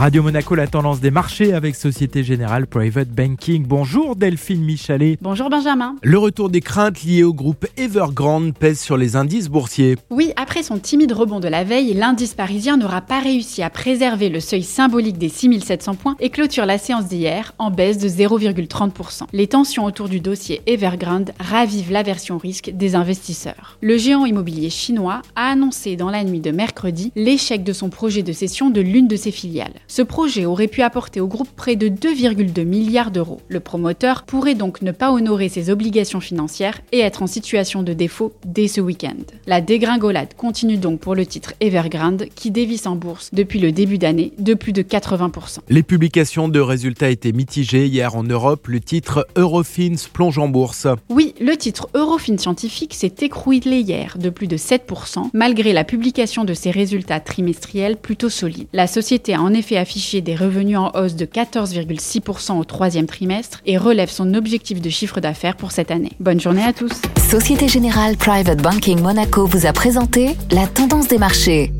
Radio Monaco, la tendance des marchés avec Société Générale Private Banking. Bonjour Delphine Michalet. Bonjour Benjamin. Le retour des craintes liées au groupe Evergrande pèse sur les indices boursiers. Oui, après son timide rebond de la veille, l'indice parisien n'aura pas réussi à préserver le seuil symbolique des 6700 points et clôture la séance d'hier en baisse de 0,30%. Les tensions autour du dossier Evergrande ravivent l'aversion risque des investisseurs. Le géant immobilier chinois a annoncé dans la nuit de mercredi l'échec de son projet de cession de l'une de ses filiales. Ce projet aurait pu apporter au groupe près de 2,2 milliards d'euros. Le promoteur pourrait donc ne pas honorer ses obligations financières et être en situation de défaut dès ce week-end. La dégringolade continue donc pour le titre Evergrande qui dévisse en bourse depuis le début d'année de plus de 80%. Les publications de résultats étaient mitigées hier en Europe. Le titre Eurofins plonge en bourse. Oui, le titre Eurofins scientifique s'est écrouillé hier de plus de 7% malgré la publication de ses résultats trimestriels plutôt solides. La société a en effet affiché des revenus en hausse de 14,6% au troisième trimestre et relève son objectif de chiffre d'affaires pour cette année. Bonne journée à tous. Société Générale Private Banking Monaco vous a présenté la tendance des marchés.